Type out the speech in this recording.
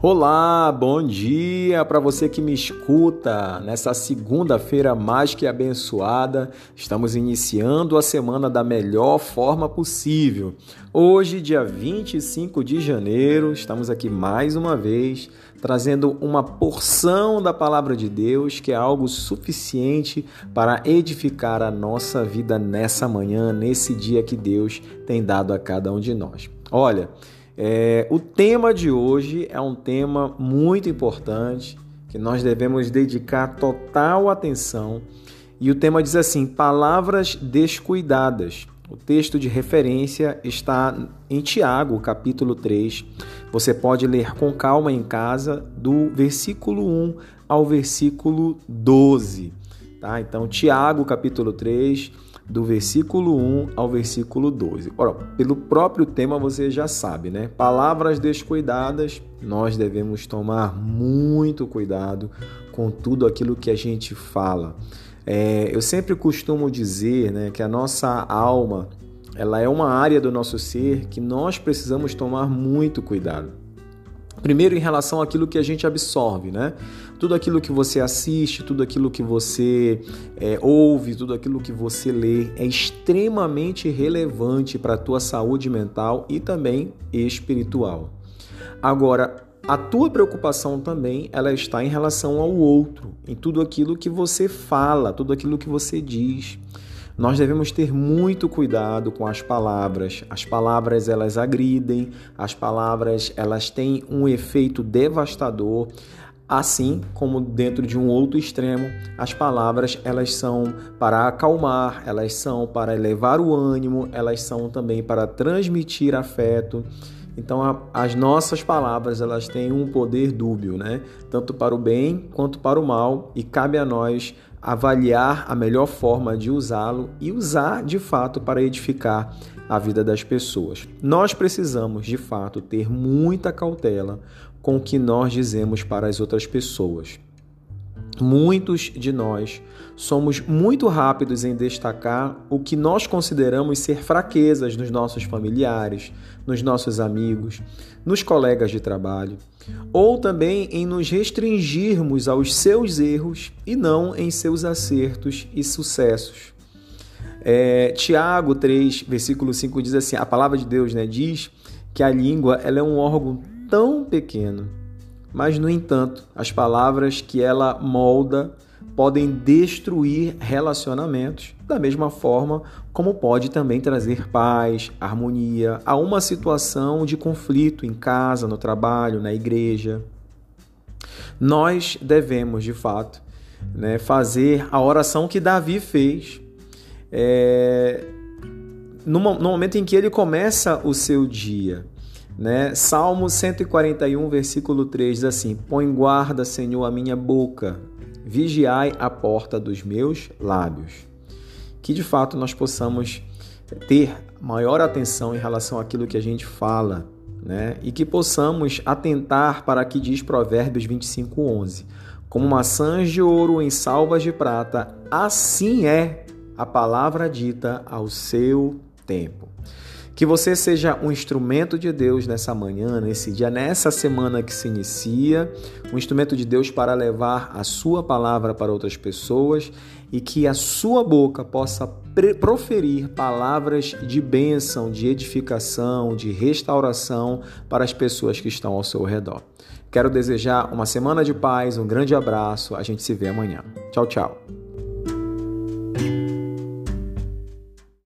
Olá, bom dia para você que me escuta nessa segunda-feira mais que abençoada. Estamos iniciando a semana da melhor forma possível. Hoje, dia 25 de janeiro, estamos aqui mais uma vez trazendo uma porção da palavra de Deus que é algo suficiente para edificar a nossa vida nessa manhã, nesse dia que Deus tem dado a cada um de nós. Olha, é, o tema de hoje é um tema muito importante que nós devemos dedicar total atenção. E o tema diz assim: palavras descuidadas. O texto de referência está em Tiago, capítulo 3. Você pode ler com calma em casa, do versículo 1 ao versículo 12. Tá? Então, Tiago, capítulo 3 do versículo 1 ao versículo 12. Ora, pelo próprio tema você já sabe, né? Palavras descuidadas, nós devemos tomar muito cuidado com tudo aquilo que a gente fala. É, eu sempre costumo dizer né, que a nossa alma ela é uma área do nosso ser que nós precisamos tomar muito cuidado. Primeiro, em relação àquilo que a gente absorve, né? Tudo aquilo que você assiste, tudo aquilo que você é, ouve, tudo aquilo que você lê é extremamente relevante para a tua saúde mental e também espiritual. Agora, a tua preocupação também ela está em relação ao outro, em tudo aquilo que você fala, tudo aquilo que você diz. Nós devemos ter muito cuidado com as palavras. As palavras elas agridem, as palavras elas têm um efeito devastador. Assim como dentro de um outro extremo, as palavras elas são para acalmar, elas são para elevar o ânimo, elas são também para transmitir afeto. Então a, as nossas palavras elas têm um poder dúbio, né? Tanto para o bem quanto para o mal, e cabe a nós avaliar a melhor forma de usá-lo e usar de fato para edificar a vida das pessoas. Nós precisamos de fato ter muita cautela com o que nós dizemos para as outras pessoas. Muitos de nós somos muito rápidos em destacar o que nós consideramos ser fraquezas nos nossos familiares, nos nossos amigos, nos colegas de trabalho, ou também em nos restringirmos aos seus erros e não em seus acertos e sucessos. É, Tiago 3, versículo 5 diz assim: a palavra de Deus né, diz que a língua ela é um órgão tão pequeno mas, no entanto, as palavras que ela molda podem destruir relacionamentos, da mesma forma como pode também trazer paz, harmonia a uma situação de conflito em casa, no trabalho, na igreja. Nós devemos, de fato, né, fazer a oração que Davi fez é, no, no momento em que ele começa o seu dia. Né? Salmo 141, versículo 3 diz assim: Põe guarda, Senhor, a minha boca, vigiai a porta dos meus lábios. Que de fato nós possamos ter maior atenção em relação àquilo que a gente fala, né? E que possamos atentar para que diz Provérbios 25, 11. Como maçãs de ouro em salvas de prata, assim é a palavra dita ao seu tempo. Que você seja um instrumento de Deus nessa manhã, nesse dia, nessa semana que se inicia, um instrumento de Deus para levar a sua palavra para outras pessoas e que a sua boca possa proferir palavras de bênção, de edificação, de restauração para as pessoas que estão ao seu redor. Quero desejar uma semana de paz, um grande abraço, a gente se vê amanhã. Tchau, tchau.